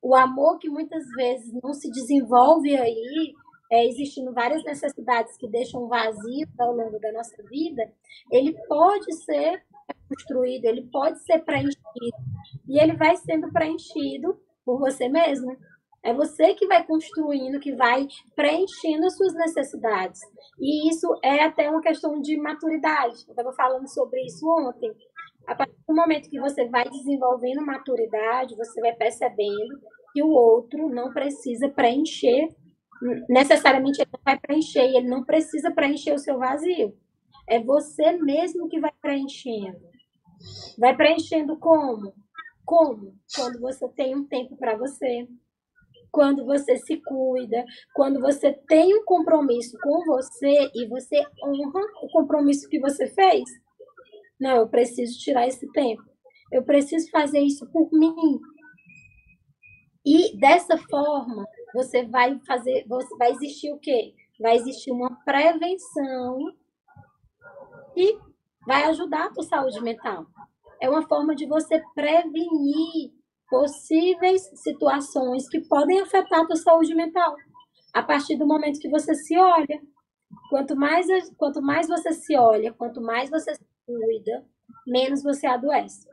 Speaker 3: O amor que muitas vezes não se desenvolve aí, é, existindo várias necessidades que deixam vazio ao longo da nossa vida, ele pode ser construído, ele pode ser preenchido. E ele vai sendo preenchido por você mesmo. É você que vai construindo, que vai preenchendo as suas necessidades. E isso é até uma questão de maturidade. Eu estava falando sobre isso ontem. A partir do momento que você vai desenvolvendo maturidade, você vai percebendo que o outro não precisa preencher, necessariamente ele não vai preencher, ele não precisa preencher o seu vazio. É você mesmo que vai preenchendo. Vai preenchendo como? Como? Quando você tem um tempo para você, quando você se cuida, quando você tem um compromisso com você e você honra o compromisso que você fez. Não, eu preciso tirar esse tempo. Eu preciso fazer isso por mim. E dessa forma, você vai fazer, você vai existir o quê? Vai existir uma prevenção e vai ajudar a tua saúde mental. É uma forma de você prevenir possíveis situações que podem afetar a tua saúde mental. A partir do momento que você se olha. Quanto mais, quanto mais você se olha, quanto mais você se cuida, menos você adoece.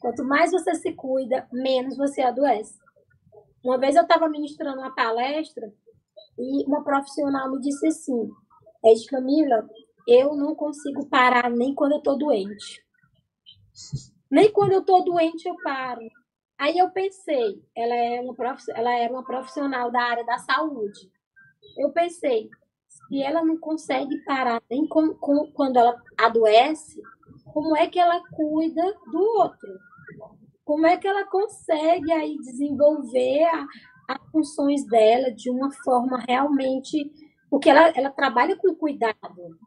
Speaker 3: Quanto mais você se cuida, menos você adoece. Uma vez eu estava ministrando uma palestra e uma profissional me disse assim: Ed Camila, eu não consigo parar nem quando eu estou doente. Nem quando eu estou doente eu paro. Aí eu pensei, ela, é uma prof... ela era uma profissional da área da saúde. Eu pensei, se ela não consegue parar nem com, com, quando ela adoece, como é que ela cuida do outro? Como é que ela consegue aí desenvolver as funções dela de uma forma realmente. Porque ela, ela trabalha com cuidado.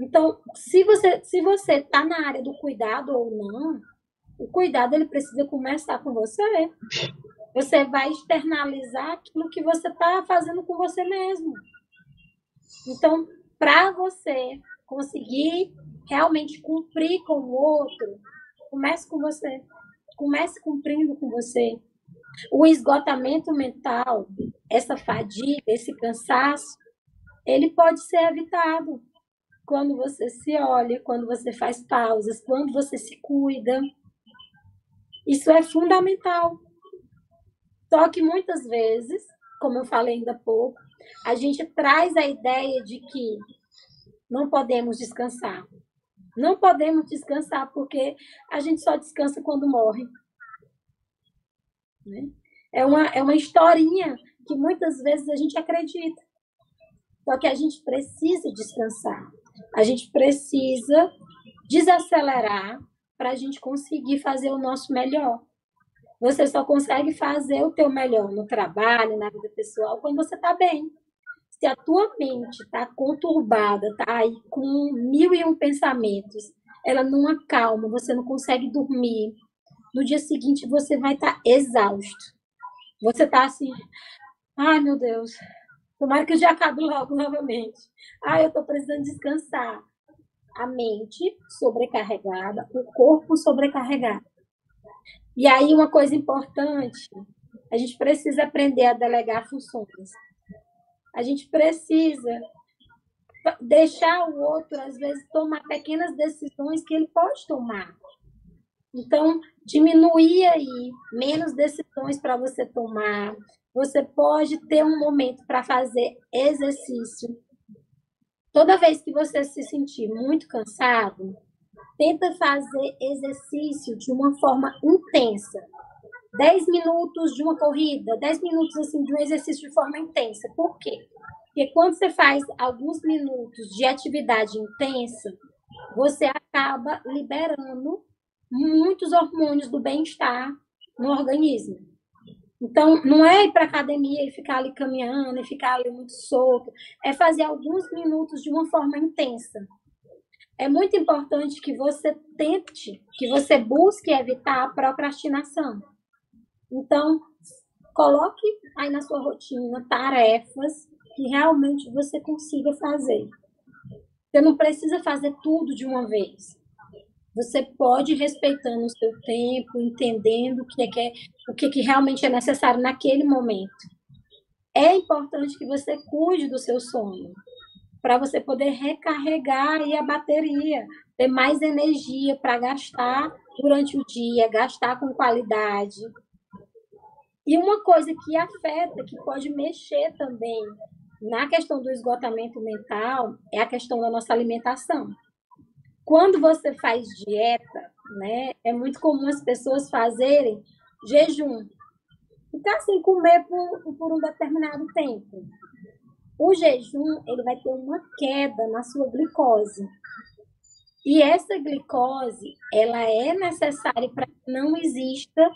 Speaker 3: Então, se você se você está na área do cuidado ou não, o cuidado ele precisa começar com você. Você vai externalizar aquilo que você está fazendo com você mesmo. Então, para você conseguir realmente cumprir com o outro, comece com você. Comece cumprindo com você. O esgotamento mental, essa fadiga, esse cansaço, ele pode ser evitado quando você se olha, quando você faz pausas, quando você se cuida. Isso é fundamental. Só que muitas vezes, como eu falei ainda há pouco, a gente traz a ideia de que não podemos descansar. Não podemos descansar porque a gente só descansa quando morre. Né? É, uma, é uma historinha que muitas vezes a gente acredita. Só que a gente precisa descansar. A gente precisa desacelerar para a gente conseguir fazer o nosso melhor. Você só consegue fazer o teu melhor no trabalho, na vida pessoal, quando você está bem. Se a tua mente está conturbada, está aí com mil e um pensamentos, ela não acalma, você não consegue dormir. No dia seguinte você vai estar tá exausto. Você está assim, ai meu Deus, tomara que o dia acabe logo novamente. Ah, eu estou precisando descansar. A mente sobrecarregada, o corpo sobrecarregado. E aí, uma coisa importante, a gente precisa aprender a delegar funções. A gente precisa deixar o outro, às vezes, tomar pequenas decisões que ele pode tomar. Então, diminuir aí, menos decisões para você tomar. Você pode ter um momento para fazer exercício. Toda vez que você se sentir muito cansado, tenta fazer exercício de uma forma intensa. 10 minutos de uma corrida, 10 minutos assim de um exercício de forma intensa. Por quê? Porque quando você faz alguns minutos de atividade intensa, você acaba liberando muitos hormônios do bem-estar no organismo. Então, não é ir para academia e ficar ali caminhando e ficar ali muito solto, é fazer alguns minutos de uma forma intensa. É muito importante que você tente, que você busque evitar a procrastinação. Então, coloque aí na sua rotina tarefas que realmente você consiga fazer. Você não precisa fazer tudo de uma vez. Você pode respeitando o seu tempo, entendendo o que é, que é o que, que realmente é necessário naquele momento. É importante que você cuide do seu sono, para você poder recarregar a bateria, ter mais energia para gastar durante o dia, gastar com qualidade. E uma coisa que afeta, que pode mexer também na questão do esgotamento mental, é a questão da nossa alimentação. Quando você faz dieta, né, é muito comum as pessoas fazerem jejum, ficar sem comer por, por um determinado tempo. O jejum ele vai ter uma queda na sua glicose. E essa glicose, ela é necessária para que não exista,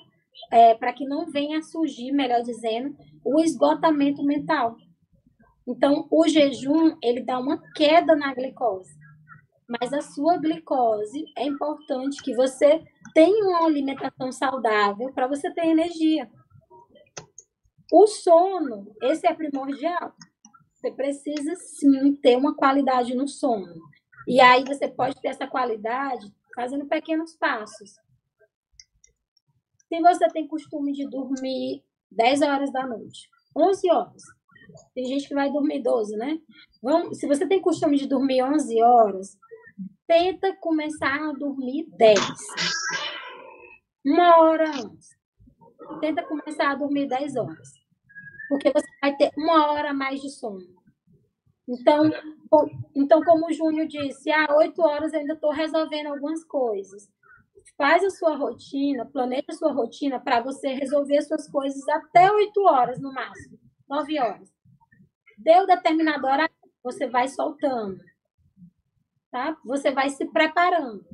Speaker 3: é, para que não venha a surgir, melhor dizendo, o esgotamento mental. Então, o jejum, ele dá uma queda na glicose. Mas a sua glicose, é importante que você tenha uma alimentação saudável para você ter energia. O sono, esse é primordial. Você precisa sim ter uma qualidade no sono. E aí você pode ter essa qualidade fazendo pequenos passos. Se você tem costume de dormir 10 horas da noite, 11 horas, tem gente que vai dormir 12, né? Vamos, se você tem costume de dormir 11 horas, tenta começar a dormir 10. Uma hora antes. Tenta começar a dormir 10 horas porque você vai ter uma hora mais de sono. Então, então como o Júnior disse, há ah, oito horas eu ainda estou resolvendo algumas coisas. Faz a sua rotina, planeja a sua rotina para você resolver as suas coisas até oito horas no máximo, nove horas. Deu determinada hora, você vai soltando, tá? Você vai se preparando,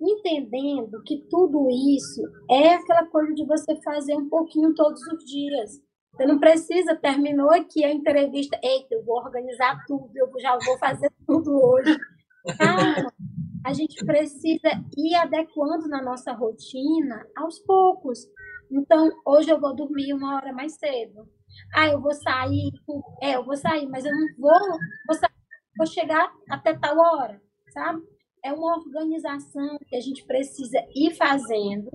Speaker 3: entendendo que tudo isso é aquela coisa de você fazer um pouquinho todos os dias. Você não precisa, terminou aqui a entrevista, eita, eu vou organizar tudo, eu já vou fazer tudo hoje. Calma, a gente precisa ir adequando na nossa rotina aos poucos. Então, hoje eu vou dormir uma hora mais cedo. Ah, eu vou sair, é, eu vou sair, mas eu não vou, vou, sair, vou chegar até tal hora, sabe? É uma organização que a gente precisa ir fazendo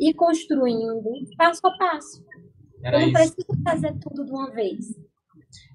Speaker 3: e construindo passo a passo. Era eu não isso. preciso fazer tudo de uma vez.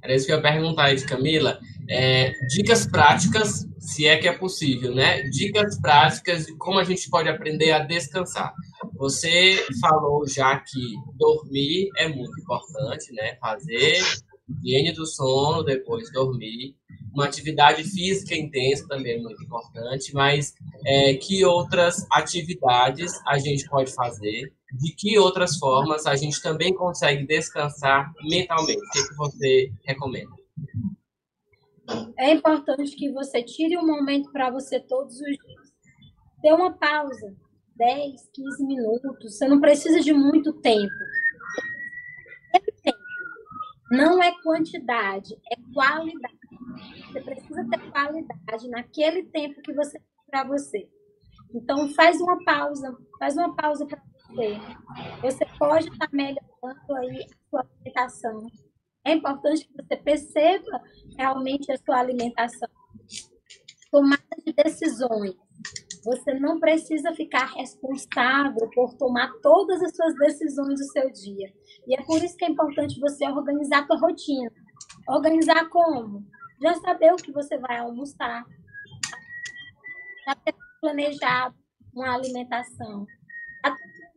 Speaker 1: Era isso que eu ia perguntar aí, Camila. É, dicas práticas, se é que é possível, né? Dicas práticas de como a gente pode aprender a descansar. Você falou já que dormir é muito importante, né? Fazer higiene do sono, depois dormir. Uma atividade física intensa também é muito importante, mas é, que outras atividades a gente pode fazer de que outras formas a gente também consegue descansar mentalmente? O que, que você recomenda?
Speaker 3: É importante que você tire um momento para você todos os dias. Dê uma pausa, 10, 15 minutos. Você não precisa de muito tempo. Não é quantidade, é qualidade. Você precisa ter qualidade naquele tempo que você tem para você. Então, faz uma pausa, faz uma pausa para você. Você pode estar melhorando aí a sua alimentação. É importante que você perceba realmente a sua alimentação. Tomada de decisões. Você não precisa ficar responsável por tomar todas as suas decisões do seu dia. E é por isso que é importante você organizar a sua rotina. Organizar como? Já saber o que você vai almoçar. Já ter planejado uma alimentação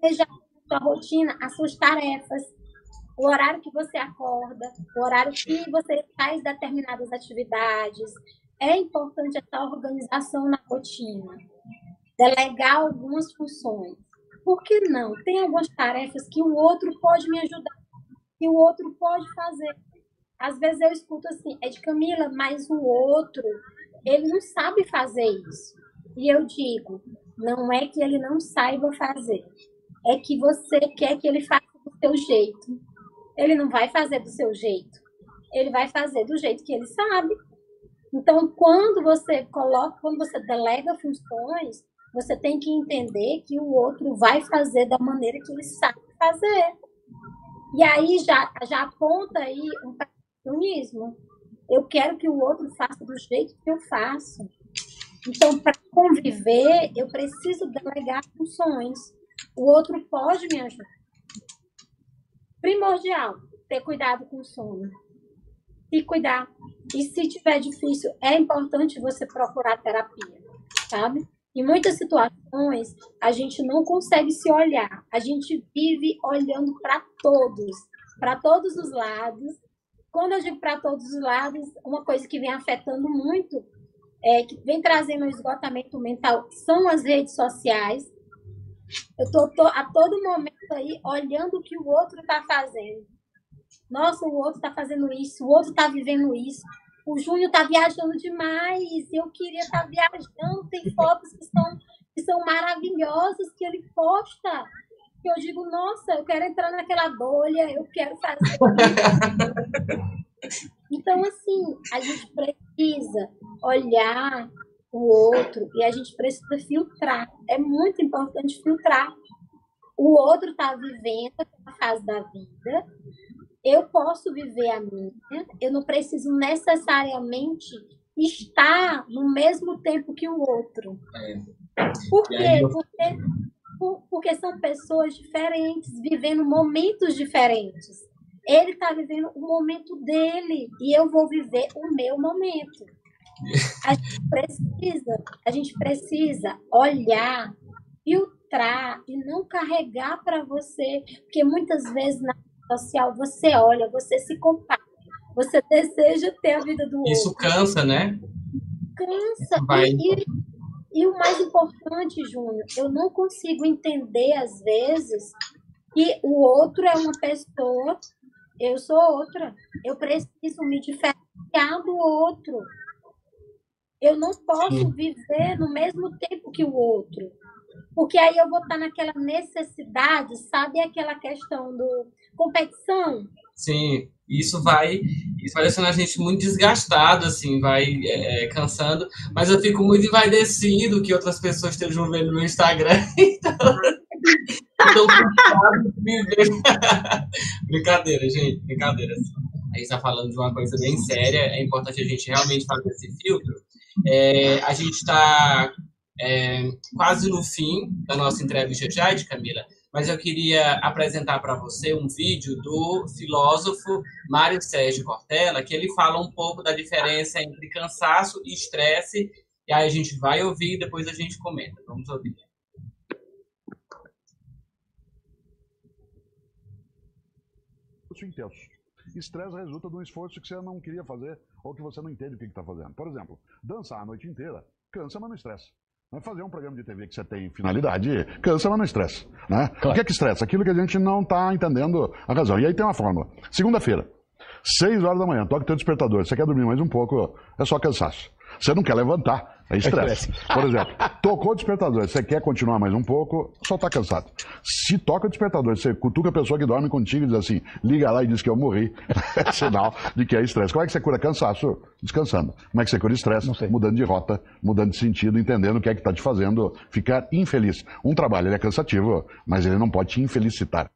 Speaker 3: seja a sua rotina, as suas tarefas, o horário que você acorda, o horário que você faz determinadas atividades. É importante essa organização na rotina. Delegar algumas funções. por que não? Tem algumas tarefas que o outro pode me ajudar, que o outro pode fazer. Às vezes eu escuto assim, é de Camila, mas o outro, ele não sabe fazer isso. E eu digo, não é que ele não saiba fazer, é que você quer que ele faça do seu jeito. Ele não vai fazer do seu jeito, ele vai fazer do jeito que ele sabe. Então, quando você coloca, quando você delega funções, você tem que entender que o outro vai fazer da maneira que ele sabe fazer. E aí já, já aponta aí um perfeccionismo. Eu quero que o outro faça do jeito que eu faço. Então, para conviver, eu preciso delegar funções. O outro pode me ajudar. Primordial, ter cuidado com o sono. Se cuidar. E se tiver difícil, é importante você procurar terapia, sabe? Em muitas situações, a gente não consegue se olhar. A gente vive olhando para todos, para todos os lados. Quando eu digo para todos os lados, uma coisa que vem afetando muito, é, que vem trazendo um esgotamento mental, são as redes sociais. Eu estou a todo momento aí olhando o que o outro está fazendo. Nossa, o outro está fazendo isso, o outro está vivendo isso o Júnior tá viajando demais, eu queria estar tá viajando, tem fotos que são, que são maravilhosas que ele posta. Que eu digo, nossa, eu quero entrar naquela bolha, eu quero fazer. *laughs* *laughs* então, assim, a gente precisa olhar o outro e a gente precisa filtrar. É muito importante filtrar. O outro está vivendo a fase da vida, eu posso viver a minha, eu não preciso necessariamente estar no mesmo tempo que o outro. É. Por quê? Eu... Porque, porque são pessoas diferentes, vivendo momentos diferentes. Ele está vivendo o momento dele e eu vou viver o meu momento. A gente *laughs* precisa, a gente precisa olhar, filtrar e não carregar para você, porque muitas vezes na social, você olha, você se compara, você deseja ter a vida do outro.
Speaker 1: Isso cansa, né?
Speaker 3: Cansa. E, e, o mais importante, Júnior, eu não consigo entender, às vezes, que o outro é uma pessoa, eu sou outra. Eu preciso me diferenciar do outro. Eu não posso viver no mesmo tempo que o outro. Porque aí eu vou estar naquela necessidade, sabe aquela questão do competição?
Speaker 1: Sim, isso vai, isso vai deixando a gente muito desgastado, assim, vai é, cansando, mas eu fico muito envaidecido que outras pessoas estejam vendo meu Instagram, *laughs* então... então *laughs* brincadeira, gente, brincadeira. A gente está falando de uma coisa bem séria, é importante a gente realmente fazer esse filtro. É, a gente está é, quase no fim da nossa entrevista já, de Camila, mas eu queria apresentar para você um vídeo do filósofo Mário Sérgio Cortella, que ele fala um pouco da diferença entre cansaço e estresse, e aí a gente vai ouvir e depois a gente comenta. Vamos ouvir.
Speaker 4: intenso. Estresse resulta de um esforço que você não queria fazer ou que você não entende o que está fazendo. Por exemplo, dançar a noite inteira cansa, mas não estressa. Mas fazer um programa de TV que você tem finalidade cansa, mas não estressa. Né? Claro. O que é que estressa? Aquilo que a gente não está entendendo a razão. E aí tem uma fórmula. Segunda-feira, 6 horas da manhã, o teu despertador. Você quer dormir mais um pouco, é só cansaço. Você não quer levantar, é estresse. Por exemplo, tocou o despertador, você quer continuar mais um pouco, só está cansado. Se toca o despertador, você cutuca a pessoa que dorme contigo e diz assim, liga lá e diz que eu morri, *laughs* é sinal de que é estresse. Como é que você cura cansaço? Descansando. Como é que você cura estresse? Mudando de rota, mudando de sentido, entendendo o que é que está te fazendo ficar infeliz. Um trabalho é cansativo, mas ele não pode te infelicitar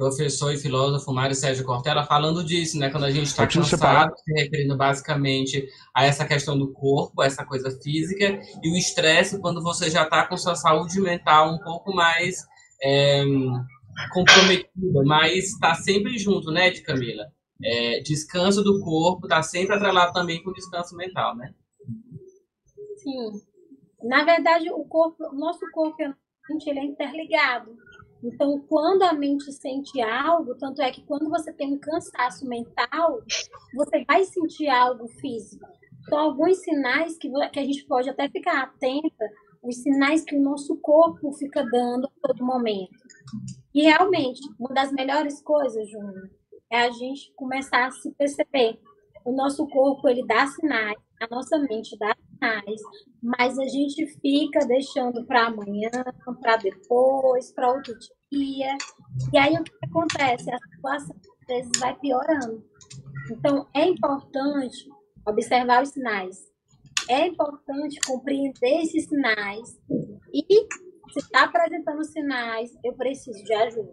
Speaker 1: professor e filósofo Mário Sérgio Cortella falando disso, né? Quando a gente está cansado, se referindo basicamente a essa questão do corpo, essa coisa física, e o estresse quando você já está com sua saúde mental um pouco mais é, comprometida, mas está sempre junto, né, de Camila? É, descanso do corpo está sempre atrelado também com descanso mental, né?
Speaker 3: Sim. Na verdade, o corpo, o nosso corpo e a mente, ele é interligado. Então, quando a mente sente algo, tanto é que quando você tem um cansaço mental, você vai sentir algo físico. Então, alguns sinais que, que a gente pode até ficar atenta os sinais que o nosso corpo fica dando a todo momento. E realmente, uma das melhores coisas, Júnior, é a gente começar a se perceber. O nosso corpo, ele dá sinais, a nossa mente dá sinais, mas a gente fica deixando para amanhã, para depois, para outro dia. E aí o que acontece? A situação às vezes vai piorando. Então, é importante observar os sinais. É importante compreender esses sinais. E se está apresentando sinais, eu preciso de ajuda.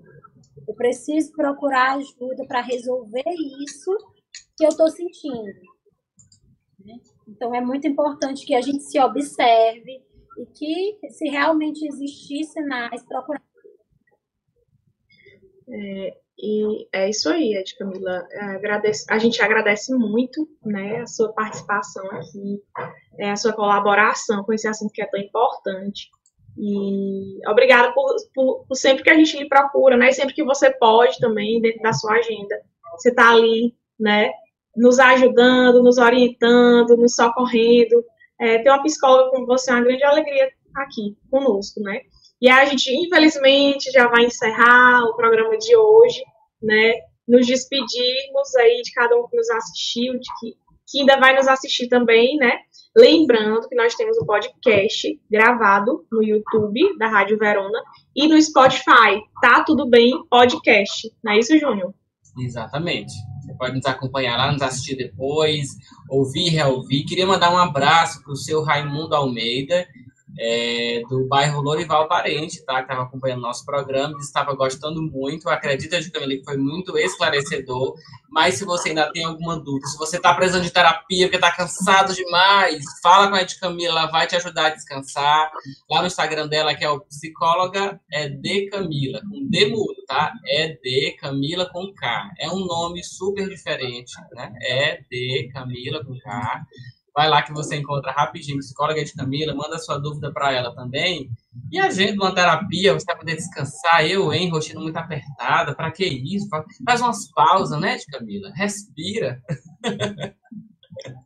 Speaker 3: Eu preciso procurar ajuda para resolver isso que eu estou sentindo. Então, é muito importante que a gente se observe e que, se realmente existir sinais, procurar.
Speaker 2: É, e é isso aí, Ed Camila. É, agradece, a gente agradece muito né, a sua participação aqui, é, a sua colaboração com esse assunto que é tão importante. E obrigada por, por, por, sempre que a gente lhe procura, né? Sempre que você pode também, dentro da sua agenda. Você está ali, né? Nos ajudando, nos orientando, nos socorrendo. É, ter uma psicóloga como você é uma grande alegria aqui conosco, né? E a gente, infelizmente, já vai encerrar o programa de hoje, né? Nos despedirmos aí de cada um que nos assistiu, de que, que ainda vai nos assistir também, né? Lembrando que nós temos o um podcast gravado no YouTube da Rádio Verona e no Spotify. Tá tudo bem? Podcast. Não é isso, Júnior?
Speaker 1: Exatamente. Pode nos acompanhar lá, nos assistir depois, ouvir, reouvir. Queria mandar um abraço para o seu Raimundo Almeida, é, do bairro Lorival Parente, tá? Que estava acompanhando nosso programa, estava gostando muito. Acredita, Camila, que foi muito esclarecedor. Mas se você ainda tem alguma dúvida, se você está precisando de terapia, porque está cansado demais, fala com a Ed Camila, ela vai te ajudar a descansar. Lá no Instagram dela, que é o psicóloga, é de Camila, com D mudo, tá? É de Camila com K. É um nome super diferente, né? É de Camila com K. Vai lá que você encontra rapidinho, psicóloga de Camila, manda sua dúvida para ela também. E a gente, uma terapia, você vai poder descansar. Eu, hein, rotina muito apertada, para que isso? Faz umas pausas, né, de Camila? Respira.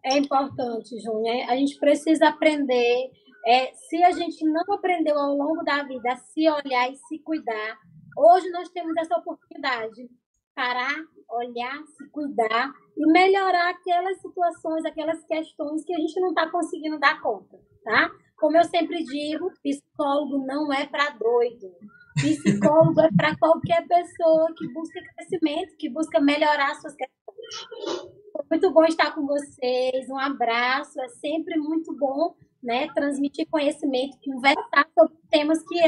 Speaker 3: É importante, Júnior. A gente precisa aprender. É, se a gente não aprendeu ao longo da vida a se olhar e se cuidar, hoje nós temos essa oportunidade parar, olhar, se cuidar e melhorar aquelas situações, aquelas questões que a gente não está conseguindo dar conta, tá? Como eu sempre digo, psicólogo não é para doido. Psicólogo é para qualquer pessoa que busca crescimento, que busca melhorar suas questões. Muito bom estar com vocês. Um abraço. É sempre muito bom, né, transmitir conhecimento, conversar sobre temas que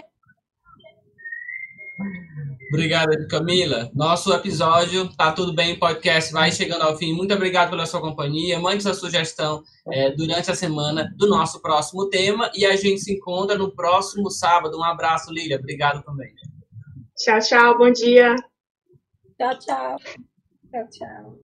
Speaker 1: Obrigado, Camila. Nosso episódio Tá Tudo Bem Podcast vai chegando ao fim. Muito obrigado pela sua companhia. Mande sua sugestão é, durante a semana do nosso próximo tema e a gente se encontra no próximo sábado. Um abraço, Lília. Obrigado também.
Speaker 2: Tchau, tchau. Bom dia.
Speaker 3: Tchau, tchau. Tchau, tchau.